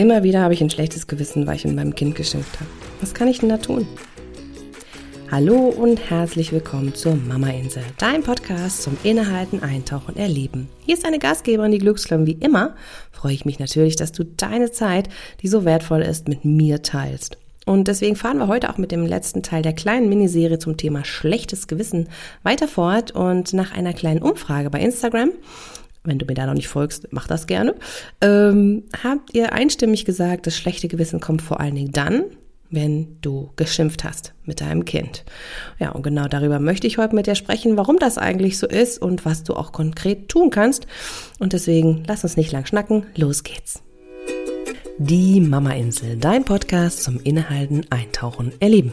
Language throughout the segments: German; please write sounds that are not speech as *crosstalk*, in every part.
Immer wieder habe ich ein schlechtes Gewissen, weil ich mit meinem Kind geschimpft habe. Was kann ich denn da tun? Hallo und herzlich willkommen zur Mama Insel, dein Podcast zum Innehalten, Eintauchen, Erleben. Hier ist eine Gastgeberin, die Glücksklamm wie immer. Freue ich mich natürlich, dass du deine Zeit, die so wertvoll ist, mit mir teilst. Und deswegen fahren wir heute auch mit dem letzten Teil der kleinen Miniserie zum Thema schlechtes Gewissen weiter fort und nach einer kleinen Umfrage bei Instagram wenn du mir da noch nicht folgst, mach das gerne, ähm, habt ihr einstimmig gesagt, das schlechte Gewissen kommt vor allen Dingen dann, wenn du geschimpft hast mit deinem Kind. Ja, und genau darüber möchte ich heute mit dir sprechen, warum das eigentlich so ist und was du auch konkret tun kannst. Und deswegen lass uns nicht lang schnacken, los geht's. Die Mama Insel, dein Podcast zum Innehalten, Eintauchen, Erleben.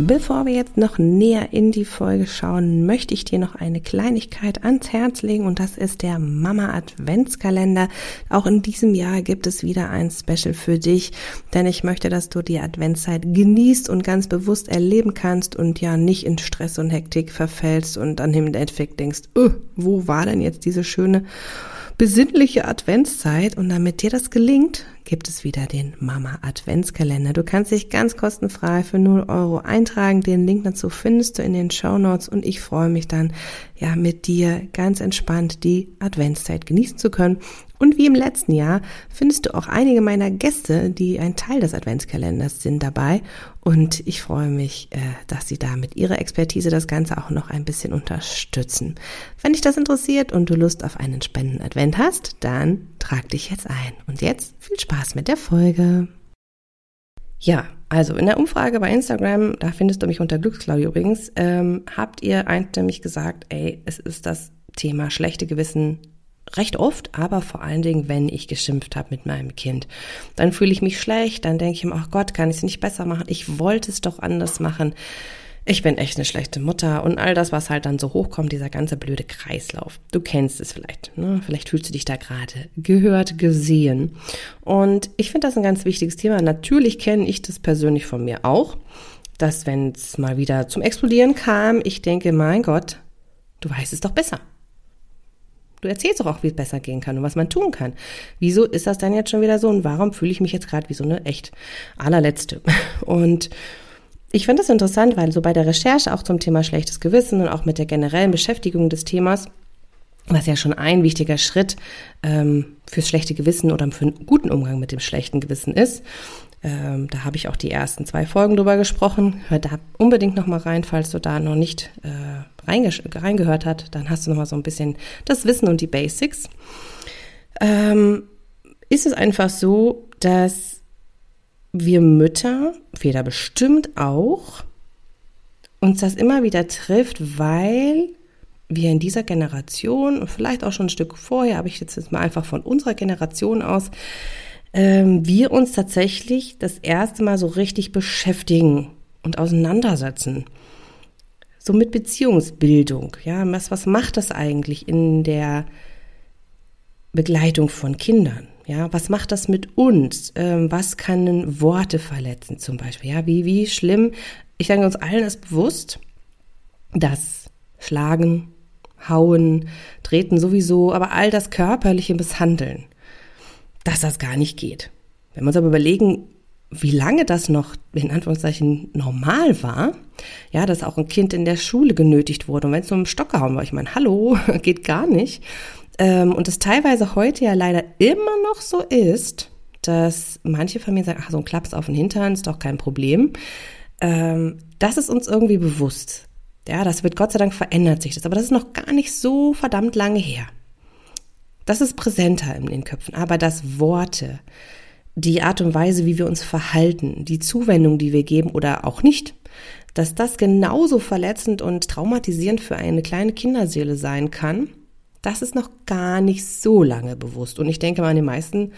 Bevor wir jetzt noch näher in die Folge schauen, möchte ich dir noch eine Kleinigkeit ans Herz legen und das ist der Mama Adventskalender. Auch in diesem Jahr gibt es wieder ein Special für dich, denn ich möchte, dass du die Adventszeit genießt und ganz bewusst erleben kannst und ja nicht in Stress und Hektik verfällst und dann im Endeffekt denkst, oh, wo war denn jetzt diese schöne besinnliche Adventszeit und damit dir das gelingt, gibt es wieder den Mama Adventskalender. Du kannst dich ganz kostenfrei für 0 Euro eintragen. Den Link dazu findest du in den Show Notes und ich freue mich dann, ja, mit dir ganz entspannt die Adventszeit genießen zu können. Und wie im letzten Jahr findest du auch einige meiner Gäste, die ein Teil des Adventskalenders sind, dabei. Und ich freue mich, äh, dass sie da mit ihrer Expertise das Ganze auch noch ein bisschen unterstützen. Wenn dich das interessiert und du Lust auf einen spannenden Advent hast, dann trag dich jetzt ein. Und jetzt viel Spaß mit der Folge. Ja, also in der Umfrage bei Instagram, da findest du mich unter Glücksklaudi übrigens, ähm, habt ihr einstimmig gesagt, ey, es ist das Thema schlechte Gewissen recht oft, aber vor allen Dingen, wenn ich geschimpft habe mit meinem Kind. Dann fühle ich mich schlecht, dann denke ich mir, ach Gott, kann ich es nicht besser machen? Ich wollte es doch anders machen. Ich bin echt eine schlechte Mutter und all das, was halt dann so hochkommt, dieser ganze blöde Kreislauf. Du kennst es vielleicht, ne? Vielleicht fühlst du dich da gerade gehört, gesehen. Und ich finde das ein ganz wichtiges Thema. Natürlich kenne ich das persönlich von mir auch, dass wenn es mal wieder zum Explodieren kam, ich denke, mein Gott, du weißt es doch besser. Du erzählst doch auch, wie es besser gehen kann und was man tun kann. Wieso ist das dann jetzt schon wieder so und warum fühle ich mich jetzt gerade wie so eine echt allerletzte? *laughs* Und ich finde das interessant, weil so bei der Recherche auch zum Thema schlechtes Gewissen und auch mit der generellen Beschäftigung des Themas, was ja schon ein wichtiger Schritt ähm, fürs schlechte Gewissen oder für einen guten Umgang mit dem schlechten Gewissen ist, ähm, da habe ich auch die ersten zwei Folgen drüber gesprochen. Hör da unbedingt noch mal rein, falls du da noch nicht äh, reingehört hast. Dann hast du noch mal so ein bisschen das Wissen und die Basics. Ähm, ist es einfach so, dass wir Mütter, Väter bestimmt auch, uns das immer wieder trifft, weil wir in dieser Generation vielleicht auch schon ein Stück vorher, aber ich jetzt mal einfach von unserer Generation aus, ähm, wir uns tatsächlich das erste Mal so richtig beschäftigen und auseinandersetzen. So mit Beziehungsbildung. Ja, was, was macht das eigentlich in der Begleitung von Kindern? Ja, was macht das mit uns? Ähm, was können Worte verletzen zum Beispiel? Ja, wie, wie schlimm. Ich denke, uns allen ist bewusst, dass Schlagen, Hauen, Treten sowieso, aber all das körperliche Misshandeln dass das gar nicht geht. Wenn wir uns aber überlegen, wie lange das noch in Anführungszeichen normal war, ja, dass auch ein Kind in der Schule genötigt wurde und wenn es nur im Stock gehauen war, ich meine, hallo, *laughs* geht gar nicht. Ähm, und das teilweise heute ja leider immer noch so ist, dass manche Familien sagen, ach, so ein Klaps auf den Hintern ist doch kein Problem. Ähm, das ist uns irgendwie bewusst. Ja, das wird Gott sei Dank verändert sich das, aber das ist noch gar nicht so verdammt lange her. Das ist präsenter in den Köpfen. Aber das Worte, die Art und Weise, wie wir uns verhalten, die Zuwendung, die wir geben oder auch nicht, dass das genauso verletzend und traumatisierend für eine kleine Kinderseele sein kann, das ist noch gar nicht so lange bewusst. Und ich denke mal, an den meisten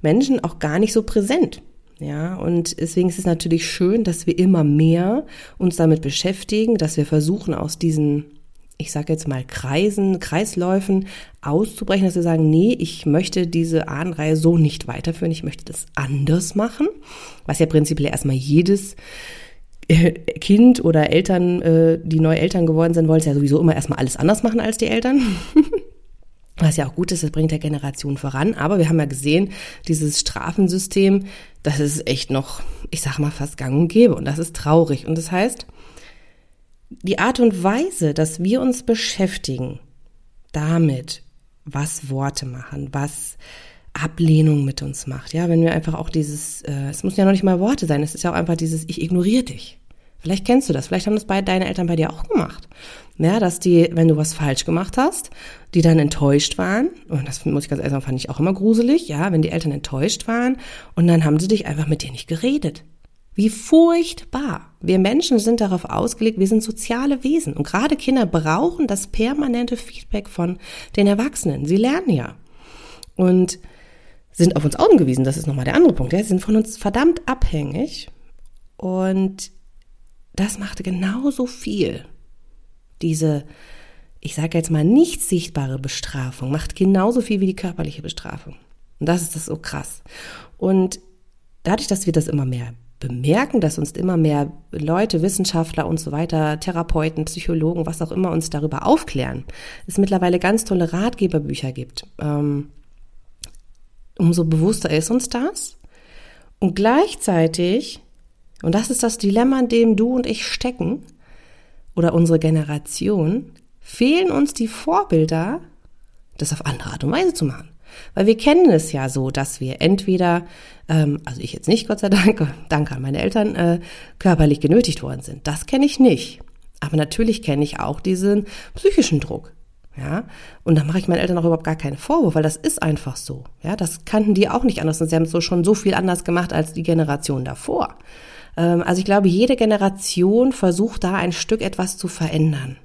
Menschen auch gar nicht so präsent. Ja, und deswegen ist es natürlich schön, dass wir immer mehr uns damit beschäftigen, dass wir versuchen, aus diesen, ich sage jetzt mal, Kreisen, Kreisläufen auszubrechen, dass wir sagen, nee, ich möchte diese Ahnenreihe so nicht weiterführen, ich möchte das anders machen, was ja prinzipiell erstmal jedes äh, Kind oder Eltern, äh, die neu Eltern geworden sind, wollen es ja sowieso immer erstmal alles anders machen als die Eltern. *laughs* Was ja auch gut ist, das bringt der Generation voran. Aber wir haben ja gesehen, dieses Strafensystem, das ist echt noch, ich sag mal, fast gang und gäbe. Und das ist traurig. Und das heißt, die Art und Weise, dass wir uns beschäftigen damit, was Worte machen, was Ablehnung mit uns macht. Ja, wenn wir einfach auch dieses, äh, es müssen ja noch nicht mal Worte sein, es ist ja auch einfach dieses, ich ignoriere dich. Vielleicht kennst du das, vielleicht haben das bei deine Eltern bei dir auch gemacht. Ja, dass die, wenn du was falsch gemacht hast, die dann enttäuscht waren, und das muss ich ganz ehrlich sagen, fand ich auch immer gruselig, ja, wenn die Eltern enttäuscht waren und dann haben sie dich einfach mit dir nicht geredet. Wie furchtbar. Wir Menschen sind darauf ausgelegt, wir sind soziale Wesen. Und gerade Kinder brauchen das permanente Feedback von den Erwachsenen. Sie lernen ja. Und sind auf uns angewiesen, das ist nochmal der andere Punkt. Ja, sie sind von uns verdammt abhängig. Und das machte genauso viel. Diese, ich sage jetzt mal, nicht sichtbare Bestrafung macht genauso viel wie die körperliche Bestrafung. Und das ist das so krass. Und dadurch, dass wir das immer mehr bemerken, dass uns immer mehr Leute, Wissenschaftler und so weiter, Therapeuten, Psychologen, was auch immer uns darüber aufklären, es mittlerweile ganz tolle Ratgeberbücher gibt, ähm, umso bewusster ist uns das. Und gleichzeitig und das ist das Dilemma, in dem du und ich stecken oder unsere Generation, fehlen uns die Vorbilder, das auf andere Art und Weise zu machen. Weil wir kennen es ja so, dass wir entweder, ähm, also ich jetzt nicht, Gott sei Dank, *laughs* danke an meine Eltern, äh, körperlich genötigt worden sind. Das kenne ich nicht. Aber natürlich kenne ich auch diesen psychischen Druck. Ja, und da mache ich meinen Eltern auch überhaupt gar keinen Vorwurf, weil das ist einfach so. Ja, das kannten die auch nicht anders und sie haben es so schon so viel anders gemacht als die Generation davor. Ähm, also ich glaube, jede Generation versucht da ein Stück etwas zu verändern.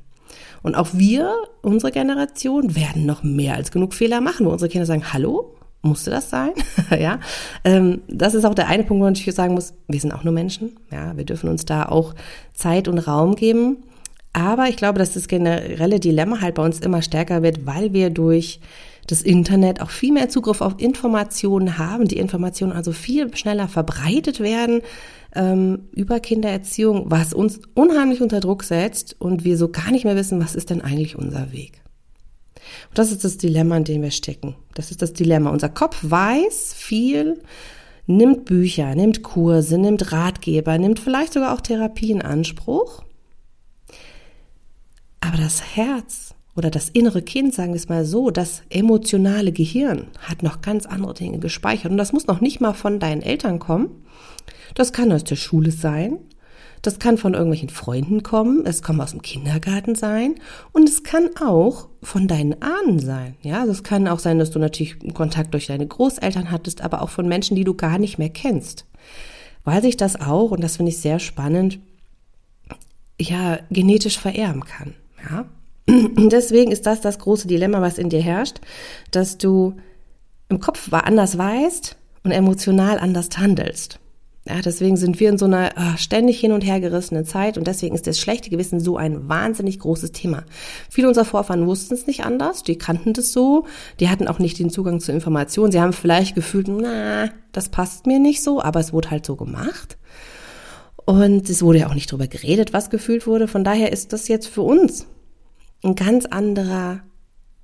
Und auch wir, unsere Generation, werden noch mehr als genug Fehler machen, wo unsere Kinder sagen, hallo, musste das sein? *laughs* ja, ähm, das ist auch der eine Punkt, wo ich sagen muss, wir sind auch nur Menschen. Ja, wir dürfen uns da auch Zeit und Raum geben. Aber ich glaube, dass das generelle Dilemma halt bei uns immer stärker wird, weil wir durch das Internet auch viel mehr Zugriff auf Informationen haben, die Informationen also viel schneller verbreitet werden ähm, über Kindererziehung, was uns unheimlich unter Druck setzt und wir so gar nicht mehr wissen, was ist denn eigentlich unser Weg. Und das ist das Dilemma, in dem wir stecken. Das ist das Dilemma. Unser Kopf weiß viel, nimmt Bücher, nimmt Kurse, nimmt Ratgeber, nimmt vielleicht sogar auch Therapie in Anspruch. Aber das Herz oder das innere Kind, sagen wir es mal so, das emotionale Gehirn hat noch ganz andere Dinge gespeichert. Und das muss noch nicht mal von deinen Eltern kommen. Das kann aus der Schule sein. Das kann von irgendwelchen Freunden kommen. Es kann aus dem Kindergarten sein. Und es kann auch von deinen Ahnen sein. Ja, also es kann auch sein, dass du natürlich Kontakt durch deine Großeltern hattest, aber auch von Menschen, die du gar nicht mehr kennst. Weil sich das auch, und das finde ich sehr spannend, ja, genetisch vererben kann. Ja, *clears throat* Deswegen ist das das große Dilemma, was in dir herrscht, dass du im Kopf anders weißt und emotional anders handelst. Ja, deswegen sind wir in so einer oh, ständig hin und her gerissenen Zeit und deswegen ist das schlechte Gewissen so ein wahnsinnig großes Thema. Viele unserer Vorfahren wussten es nicht anders, die kannten das so, die hatten auch nicht den Zugang zu Informationen, sie haben vielleicht gefühlt, na, das passt mir nicht so, aber es wurde halt so gemacht. Und es wurde ja auch nicht drüber geredet, was gefühlt wurde. Von daher ist das jetzt für uns ein ganz anderer,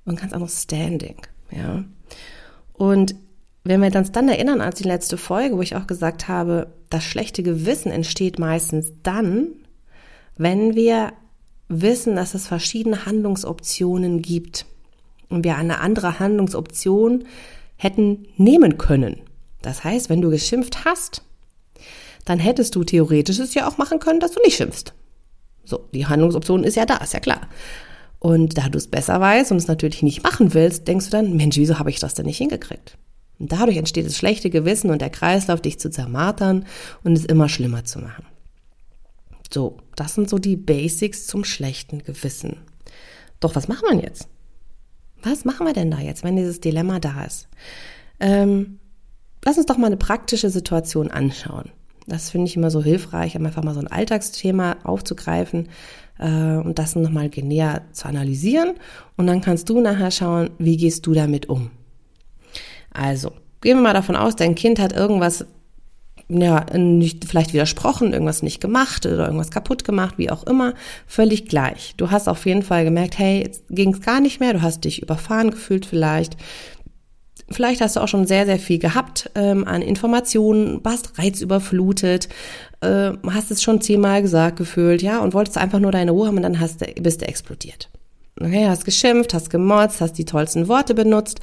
ein ganz anderes Standing, ja. Und wenn wir uns dann erinnern an die letzte Folge, wo ich auch gesagt habe, das schlechte Gewissen entsteht meistens dann, wenn wir wissen, dass es verschiedene Handlungsoptionen gibt und wir eine andere Handlungsoption hätten nehmen können. Das heißt, wenn du geschimpft hast, dann hättest du theoretisch es ja auch machen können, dass du nicht schimpfst. So, die Handlungsoption ist ja da, ist ja klar. Und da du es besser weißt und es natürlich nicht machen willst, denkst du dann, Mensch, wieso habe ich das denn nicht hingekriegt? Und dadurch entsteht das schlechte Gewissen und der Kreislauf, dich zu zermartern und es immer schlimmer zu machen. So, das sind so die Basics zum schlechten Gewissen. Doch was machen wir jetzt? Was machen wir denn da jetzt, wenn dieses Dilemma da ist? Ähm, lass uns doch mal eine praktische Situation anschauen. Das finde ich immer so hilfreich, einfach mal so ein Alltagsthema aufzugreifen äh, und das nochmal näher zu analysieren. Und dann kannst du nachher schauen, wie gehst du damit um. Also, gehen wir mal davon aus, dein Kind hat irgendwas ja, nicht, vielleicht widersprochen, irgendwas nicht gemacht oder irgendwas kaputt gemacht, wie auch immer, völlig gleich. Du hast auf jeden Fall gemerkt, hey, jetzt ging es gar nicht mehr, du hast dich überfahren gefühlt vielleicht. Vielleicht hast du auch schon sehr, sehr viel gehabt ähm, an Informationen, warst reizüberflutet, äh, hast es schon zehnmal gesagt gefühlt, ja, und wolltest einfach nur deine Ruhe haben und dann hast du, bist du explodiert. Okay, hast geschimpft, hast gemotzt, hast die tollsten Worte benutzt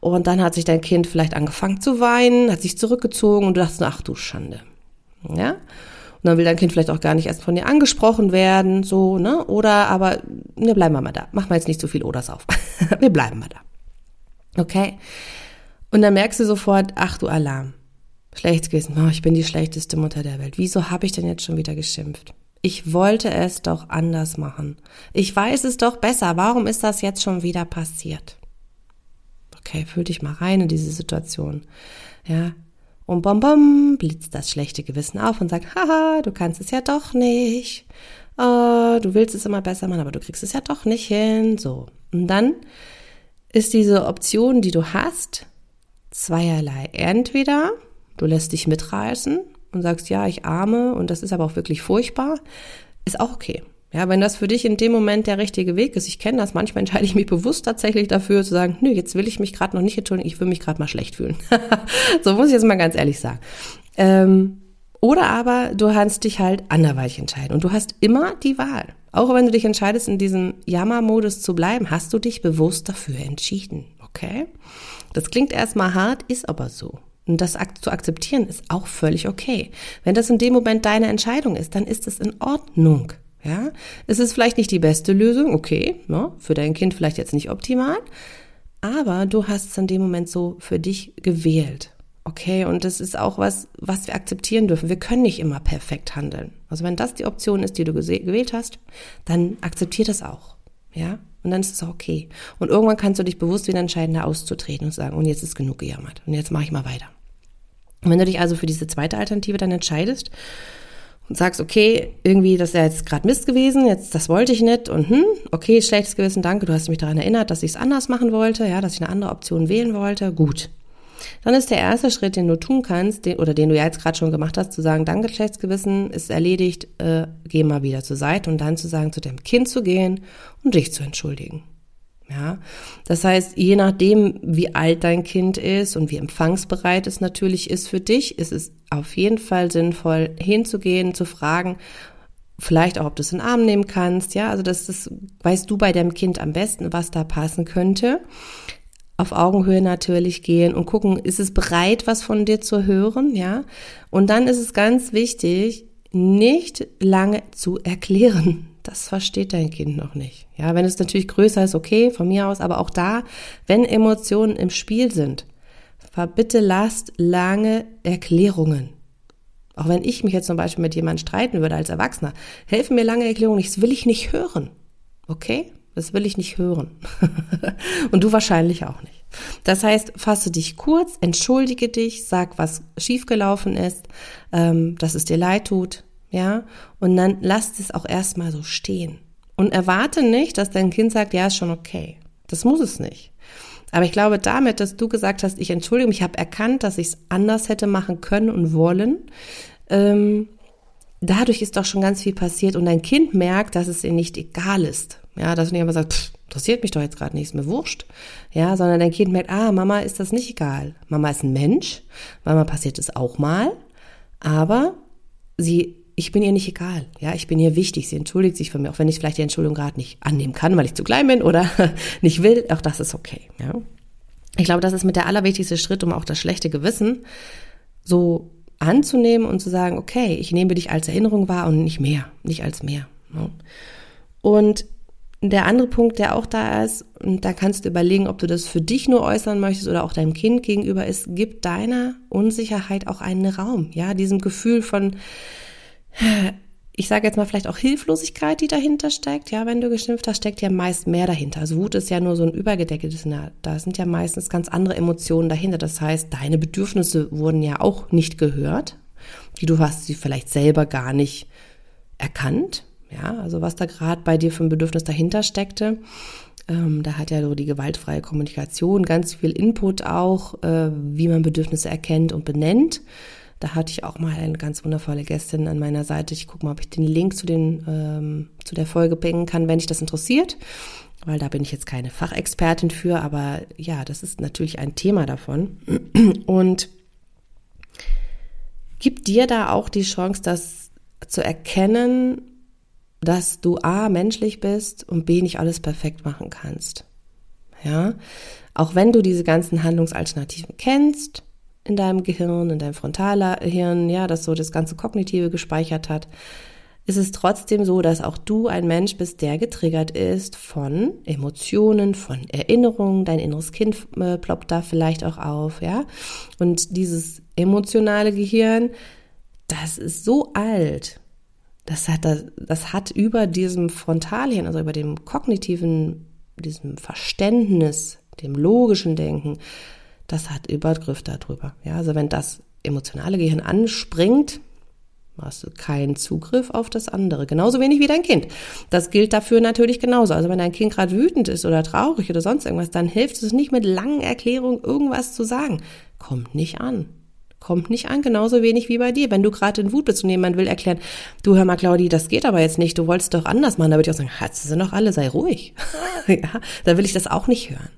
und dann hat sich dein Kind vielleicht angefangen zu weinen, hat sich zurückgezogen und du dachtest, ach du Schande. Ja? Und dann will dein Kind vielleicht auch gar nicht erst von dir angesprochen werden, so, ne? Oder aber, ne, bleiben wir mal da. Mach mal jetzt nicht so viel Oders auf. *laughs* wir bleiben mal da. Okay? Und dann merkst du sofort, ach du Alarm. Schlechtes Gewissen, oh, ich bin die schlechteste Mutter der Welt. Wieso habe ich denn jetzt schon wieder geschimpft? Ich wollte es doch anders machen. Ich weiß es doch besser. Warum ist das jetzt schon wieder passiert? Okay, fühl dich mal rein in diese Situation. Ja. Und bom bom blitzt das schlechte Gewissen auf und sagt, haha, du kannst es ja doch nicht. Oh, du willst es immer besser machen, aber du kriegst es ja doch nicht hin. So. Und dann ist diese Option, die du hast, zweierlei. Entweder du lässt dich mitreißen und sagst, ja, ich arme und das ist aber auch wirklich furchtbar, ist auch okay. Ja, wenn das für dich in dem Moment der richtige Weg ist, ich kenne das, manchmal entscheide ich mich bewusst tatsächlich dafür zu sagen, nö, jetzt will ich mich gerade noch nicht entschuldigen, ich will mich gerade mal schlecht fühlen. *laughs* so muss ich jetzt mal ganz ehrlich sagen. Ähm, oder aber du kannst dich halt anderweitig entscheiden und du hast immer die Wahl. Auch wenn du dich entscheidest, in diesem Jammermodus zu bleiben, hast du dich bewusst dafür entschieden. Okay? Das klingt erstmal hart, ist aber so. Und das zu akzeptieren ist auch völlig okay. Wenn das in dem Moment deine Entscheidung ist, dann ist es in Ordnung. Ja, es ist vielleicht nicht die beste Lösung, okay, ne? für dein Kind vielleicht jetzt nicht optimal, aber du hast es in dem Moment so für dich gewählt. Okay, und das ist auch was, was wir akzeptieren dürfen. Wir können nicht immer perfekt handeln. Also wenn das die Option ist, die du gewählt hast, dann akzeptier das auch. Ja, und dann ist es okay. Und irgendwann kannst du dich bewusst wieder entscheiden, da auszutreten und sagen, und jetzt ist genug gejammert. Und jetzt mache ich mal weiter. Wenn du dich also für diese zweite Alternative dann entscheidest und sagst, okay, irgendwie, das ist ja jetzt gerade Mist gewesen, jetzt das wollte ich nicht und hm, okay, schlechtes Gewissen, danke, du hast mich daran erinnert, dass ich es anders machen wollte, ja, dass ich eine andere Option wählen wollte, gut. Dann ist der erste Schritt, den du tun kannst, den, oder den du ja jetzt gerade schon gemacht hast, zu sagen, danke, schlechtes Gewissen, ist erledigt, äh, geh mal wieder zur Seite und dann zu sagen, zu dem Kind zu gehen und dich zu entschuldigen. Ja, das heißt, je nachdem, wie alt dein Kind ist und wie empfangsbereit es natürlich ist für dich, ist es auf jeden Fall sinnvoll, hinzugehen, zu fragen, vielleicht auch, ob du es in den Arm nehmen kannst. Ja, also das, das weißt du bei deinem Kind am besten, was da passen könnte. Auf Augenhöhe natürlich gehen und gucken, ist es bereit, was von dir zu hören? Ja, und dann ist es ganz wichtig, nicht lange zu erklären das versteht dein Kind noch nicht. Ja, wenn es natürlich größer ist, okay, von mir aus, aber auch da, wenn Emotionen im Spiel sind, bitte lasst lange Erklärungen. Auch wenn ich mich jetzt zum Beispiel mit jemandem streiten würde als Erwachsener, helfen mir lange Erklärungen nicht, das will ich nicht hören. Okay? Das will ich nicht hören. *laughs* Und du wahrscheinlich auch nicht. Das heißt, fasse dich kurz, entschuldige dich, sag, was schiefgelaufen ist, ähm, dass es dir leid tut, ja, und dann lasst es auch erstmal so stehen. Und erwarte nicht, dass dein Kind sagt, ja, ist schon okay. Das muss es nicht. Aber ich glaube, damit, dass du gesagt hast, ich entschuldige mich, ich habe erkannt, dass ich es anders hätte machen können und wollen, ähm, dadurch ist doch schon ganz viel passiert und dein Kind merkt, dass es ihr nicht egal ist. Ja, dass du nicht einfach sagst, pff, interessiert mich doch jetzt gerade nicht, ist mir wurscht. Ja, sondern dein Kind merkt, ah, Mama ist das nicht egal. Mama ist ein Mensch, Mama passiert es auch mal, aber sie ich bin ihr nicht egal. Ja, ich bin ihr wichtig. Sie entschuldigt sich von mir, auch wenn ich vielleicht die Entschuldigung gerade nicht annehmen kann, weil ich zu klein bin oder *laughs* nicht will. Auch das ist okay. Ja. Ich glaube, das ist mit der allerwichtigste Schritt, um auch das schlechte Gewissen so anzunehmen und zu sagen, okay, ich nehme dich als Erinnerung wahr und nicht mehr, nicht als mehr. Ja. Und der andere Punkt, der auch da ist, und da kannst du überlegen, ob du das für dich nur äußern möchtest oder auch deinem Kind gegenüber ist, gib deiner Unsicherheit auch einen Raum, ja, diesem Gefühl von, ich sage jetzt mal vielleicht auch Hilflosigkeit, die dahinter steckt. Ja, wenn du geschimpft hast, steckt ja meist mehr dahinter. Also Wut ist ja nur so ein übergedecktes, na, da sind ja meistens ganz andere Emotionen dahinter. Das heißt, deine Bedürfnisse wurden ja auch nicht gehört. Die du hast sie vielleicht selber gar nicht erkannt. Ja, also was da gerade bei dir für ein Bedürfnis dahinter steckte. Ähm, da hat ja so die gewaltfreie Kommunikation ganz viel Input auch, äh, wie man Bedürfnisse erkennt und benennt. Da hatte ich auch mal eine ganz wundervolle Gästin an meiner Seite. Ich gucke mal, ob ich den Link zu, den, ähm, zu der Folge bringen kann, wenn dich das interessiert. Weil da bin ich jetzt keine Fachexpertin für, aber ja, das ist natürlich ein Thema davon. Und gibt dir da auch die Chance, das zu erkennen, dass du A, menschlich bist und B, nicht alles perfekt machen kannst. Ja, auch wenn du diese ganzen Handlungsalternativen kennst, in deinem Gehirn, in deinem Frontalhirn, ja, das so das ganze Kognitive gespeichert hat, ist es trotzdem so, dass auch du ein Mensch bist, der getriggert ist von Emotionen, von Erinnerungen. Dein inneres Kind äh, ploppt da vielleicht auch auf, ja. Und dieses emotionale Gehirn, das ist so alt. Das hat, das, das hat über diesem Frontalhirn, also über dem kognitiven, diesem Verständnis, dem logischen Denken, das hat Übergriff darüber. Ja, also wenn das emotionale Gehirn anspringt, hast du keinen Zugriff auf das andere. Genauso wenig wie dein Kind. Das gilt dafür natürlich genauso. Also wenn dein Kind gerade wütend ist oder traurig oder sonst irgendwas, dann hilft es nicht mit langen Erklärungen irgendwas zu sagen. Kommt nicht an. Kommt nicht an, genauso wenig wie bei dir. Wenn du gerade in Wut bist und jemand will erklären, du hör mal, Claudi, das geht aber jetzt nicht, du wolltest doch anders machen, da würde ich auch sagen, hast du sie noch alle, sei ruhig. *laughs* ja, da will ich das auch nicht hören.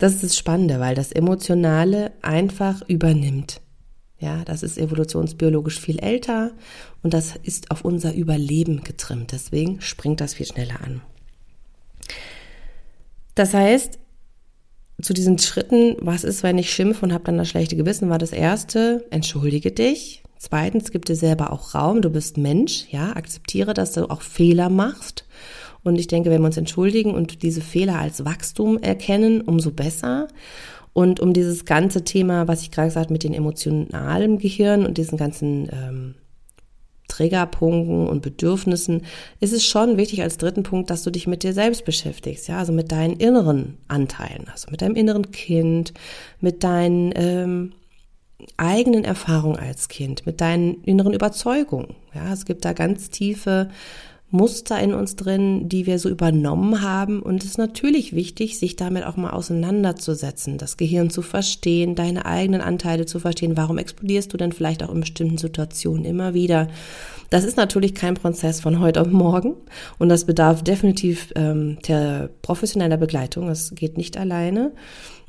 Das ist das Spannende, weil das Emotionale einfach übernimmt. Ja, das ist evolutionsbiologisch viel älter und das ist auf unser Überleben getrimmt. Deswegen springt das viel schneller an. Das heißt, zu diesen Schritten, was ist, wenn ich schimpfe und habe dann das schlechte Gewissen, war das erste, entschuldige dich. Zweitens, gib dir selber auch Raum, du bist Mensch, ja, akzeptiere, dass du auch Fehler machst und ich denke, wenn wir uns entschuldigen und diese Fehler als Wachstum erkennen, umso besser. Und um dieses ganze Thema, was ich gerade gesagt habe, mit dem emotionalen Gehirn und diesen ganzen ähm, Triggerpunkten und Bedürfnissen, ist es schon wichtig als dritten Punkt, dass du dich mit dir selbst beschäftigst, ja, also mit deinen inneren Anteilen, also mit deinem inneren Kind, mit deinen ähm, eigenen Erfahrungen als Kind, mit deinen inneren Überzeugungen. Ja, es gibt da ganz tiefe Muster in uns drin, die wir so übernommen haben. Und es ist natürlich wichtig, sich damit auch mal auseinanderzusetzen, das Gehirn zu verstehen, deine eigenen Anteile zu verstehen. Warum explodierst du denn vielleicht auch in bestimmten Situationen immer wieder? Das ist natürlich kein Prozess von heute auf morgen und das bedarf definitiv ähm, der professioneller Begleitung. Es geht nicht alleine.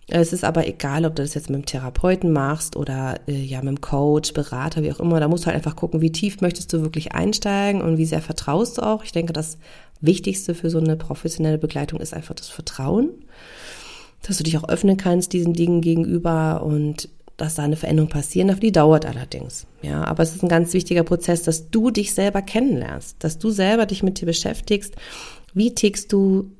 Es ist aber egal, ob du das jetzt mit dem Therapeuten machst oder äh, ja mit dem Coach, Berater, wie auch immer. Da musst du halt einfach gucken, wie tief möchtest du wirklich einsteigen und wie sehr vertraust du auch. Ich denke, das Wichtigste für so eine professionelle Begleitung ist einfach das Vertrauen, dass du dich auch öffnen kannst diesen Dingen gegenüber und dass da eine Veränderung passieren darf. Die dauert allerdings. Ja, aber es ist ein ganz wichtiger Prozess, dass du dich selber kennenlernst, dass du selber dich mit dir beschäftigst. Wie tickst du?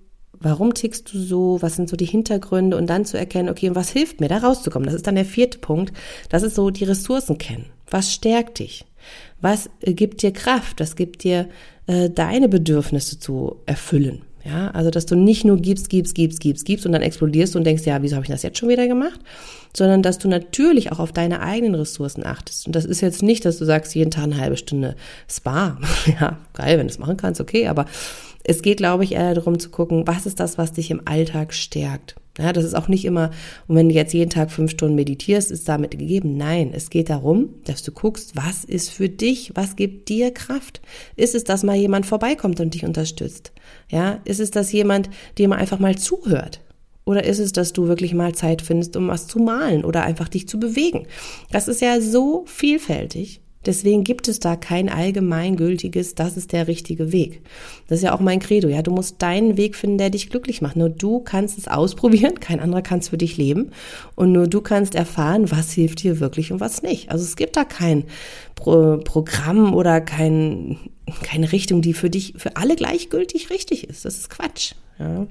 Warum tickst du so, was sind so die Hintergründe und dann zu erkennen, okay, und was hilft mir, da rauszukommen. Das ist dann der vierte Punkt. Das ist so die Ressourcen kennen. Was stärkt dich? Was äh, gibt dir Kraft? Was gibt dir äh, deine Bedürfnisse zu erfüllen? Ja, also dass du nicht nur gibst, gibst, gibst, gibst, gibst und dann explodierst und denkst, ja, wieso habe ich das jetzt schon wieder gemacht? Sondern dass du natürlich auch auf deine eigenen Ressourcen achtest. Und das ist jetzt nicht, dass du sagst, jeden Tag eine halbe Stunde Spa. *laughs* ja, geil, wenn du es machen kannst, okay, aber es geht, glaube ich, eher darum zu gucken, was ist das, was dich im Alltag stärkt. Ja, das ist auch nicht immer, und wenn du jetzt jeden Tag fünf Stunden meditierst, ist damit gegeben. Nein, es geht darum, dass du guckst, was ist für dich, was gibt dir Kraft? Ist es, dass mal jemand vorbeikommt und dich unterstützt? Ja, ist es, dass jemand dir mal einfach mal zuhört? Oder ist es, dass du wirklich mal Zeit findest, um was zu malen oder einfach dich zu bewegen? Das ist ja so vielfältig. Deswegen gibt es da kein allgemeingültiges, das ist der richtige Weg. Das ist ja auch mein Credo, ja. Du musst deinen Weg finden, der dich glücklich macht. Nur du kannst es ausprobieren, kein anderer kann es für dich leben. Und nur du kannst erfahren, was hilft dir wirklich und was nicht. Also es gibt da kein Pro Programm oder kein, keine Richtung, die für dich, für alle gleichgültig richtig ist. Das ist Quatsch, ja.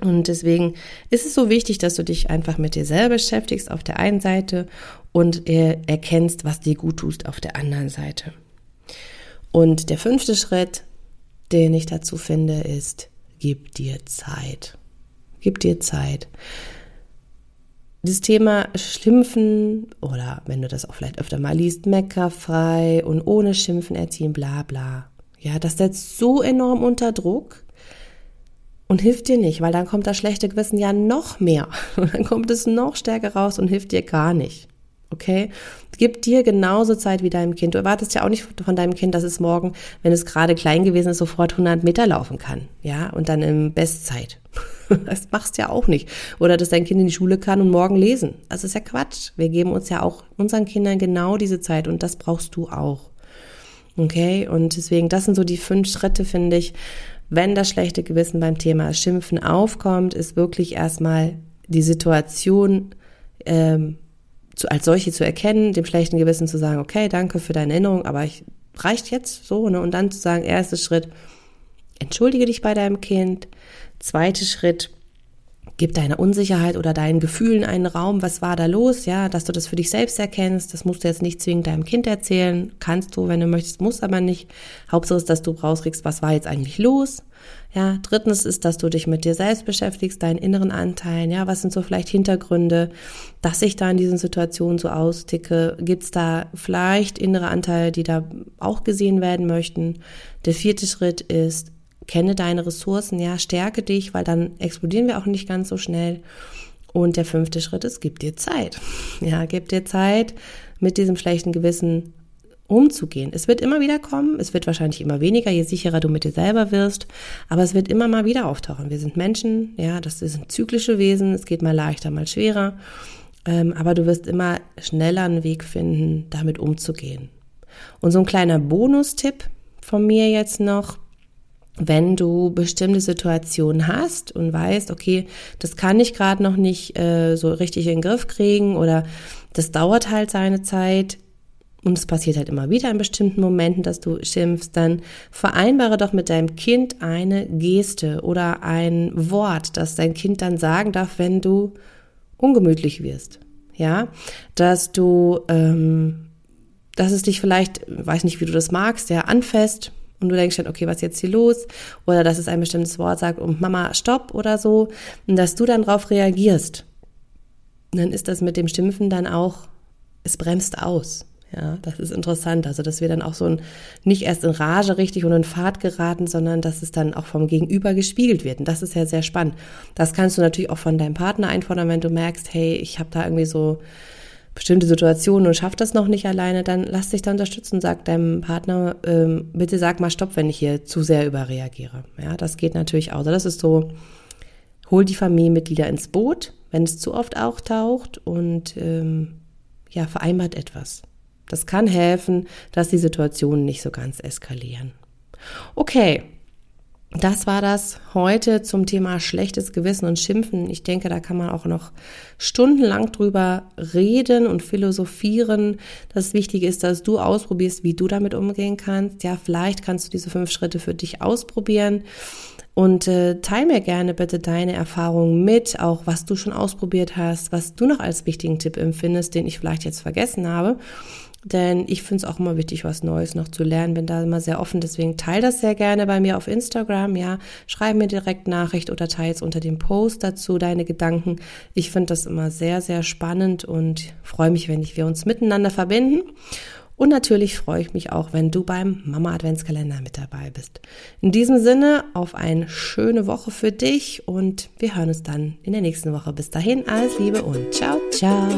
Und deswegen ist es so wichtig, dass du dich einfach mit dir selber beschäftigst auf der einen Seite und erkennst, was dir gut tust auf der anderen Seite. Und der fünfte Schritt, den ich dazu finde, ist, gib dir Zeit. Gib dir Zeit. Das Thema Schimpfen oder wenn du das auch vielleicht öfter mal liest, meckerfrei und ohne Schimpfen erziehen, bla bla. Ja, das setzt so enorm unter Druck und hilft dir nicht, weil dann kommt das schlechte Gewissen ja noch mehr. *laughs* Und dann kommt es noch stärker raus und hilft dir gar nicht. Okay? Gib dir genauso Zeit wie deinem Kind. Du erwartest ja auch nicht von deinem Kind, dass es morgen, wenn es gerade klein gewesen ist, sofort 100 Meter laufen kann. Ja? Und dann in Bestzeit. *laughs* Das machst du ja auch nicht. Oder dass dein Kind in die Schule kann und morgen lesen. Das ist ja Quatsch. Wir geben uns ja auch unseren Kindern genau diese Zeit und das brauchst du auch. Okay? Und deswegen, das sind so die fünf Schritte, finde ich. Wenn das schlechte Gewissen beim Thema Schimpfen aufkommt, ist wirklich erstmal die Situation ähm, zu, als solche zu erkennen, dem schlechten Gewissen zu sagen, okay, danke für deine Erinnerung, aber ich reicht jetzt so, ne? Und dann zu sagen, erster Schritt, entschuldige dich bei deinem Kind. Zweiter Schritt, gib deiner Unsicherheit oder deinen Gefühlen einen Raum. Was war da los? Ja, dass du das für dich selbst erkennst. Das musst du jetzt nicht zwingend deinem Kind erzählen. Kannst du, wenn du möchtest, musst aber nicht. Hauptsache ist, dass du rauskriegst, was war jetzt eigentlich los? Ja, drittens ist, dass du dich mit dir selbst beschäftigst, deinen inneren Anteilen. Ja, was sind so vielleicht Hintergründe, dass ich da in diesen Situationen so austicke? Gibt es da vielleicht innere Anteile, die da auch gesehen werden möchten? Der vierte Schritt ist, kenne deine Ressourcen, ja, stärke dich, weil dann explodieren wir auch nicht ganz so schnell. Und der fünfte Schritt ist, gib dir Zeit. Ja, gib dir Zeit, mit diesem schlechten Gewissen umzugehen. Es wird immer wieder kommen, es wird wahrscheinlich immer weniger, je sicherer du mit dir selber wirst, aber es wird immer mal wieder auftauchen. Wir sind Menschen, ja, das sind zyklische Wesen, es geht mal leichter, mal schwerer, ähm, aber du wirst immer schneller einen Weg finden, damit umzugehen. Und so ein kleiner Bonustipp von mir jetzt noch, wenn du bestimmte Situationen hast und weißt, okay, das kann ich gerade noch nicht äh, so richtig in den Griff kriegen oder das dauert halt seine Zeit und es passiert halt immer wieder in bestimmten Momenten, dass du schimpfst, dann vereinbare doch mit deinem Kind eine Geste oder ein Wort, das dein Kind dann sagen darf, wenn du ungemütlich wirst. Ja, dass du, ähm, dass es dich vielleicht, weiß nicht, wie du das magst, ja, anfasst und du denkst dann, okay, was ist jetzt hier los? Oder dass es ein bestimmtes Wort sagt und Mama, stopp oder so. Und dass du dann darauf reagierst. Dann ist das mit dem Schimpfen dann auch, es bremst aus. Ja, das ist interessant. Also, dass wir dann auch so ein, nicht erst in Rage richtig und in Fahrt geraten, sondern dass es dann auch vom Gegenüber gespiegelt wird. Und das ist ja sehr spannend. Das kannst du natürlich auch von deinem Partner einfordern, wenn du merkst, hey, ich habe da irgendwie so bestimmte Situationen und schafft das noch nicht alleine, dann lass dich da unterstützen. Sag deinem Partner, ähm, bitte sag mal Stopp, wenn ich hier zu sehr überreagiere. Ja, das geht natürlich auch. Also das ist so, hol die Familienmitglieder ins Boot, wenn es zu oft auch taucht und ähm, ja, vereinbart etwas. Das kann helfen, dass die Situationen nicht so ganz eskalieren. Okay, das war das heute zum Thema schlechtes Gewissen und Schimpfen. Ich denke, da kann man auch noch stundenlang drüber reden und philosophieren. Das Wichtige ist, dass du ausprobierst, wie du damit umgehen kannst. Ja, vielleicht kannst du diese fünf Schritte für dich ausprobieren. Und äh, teil mir gerne bitte deine Erfahrungen mit, auch was du schon ausprobiert hast, was du noch als wichtigen Tipp empfindest, den ich vielleicht jetzt vergessen habe. Denn ich finde es auch immer wichtig, was Neues noch zu lernen. Bin da immer sehr offen. Deswegen teile das sehr gerne bei mir auf Instagram. Ja, schreib mir direkt Nachricht oder teile es unter dem Post dazu deine Gedanken. Ich finde das immer sehr, sehr spannend und freue mich, wenn wir uns miteinander verbinden. Und natürlich freue ich mich auch, wenn du beim Mama Adventskalender mit dabei bist. In diesem Sinne auf eine schöne Woche für dich und wir hören uns dann in der nächsten Woche. Bis dahin, alles Liebe und ciao, ciao.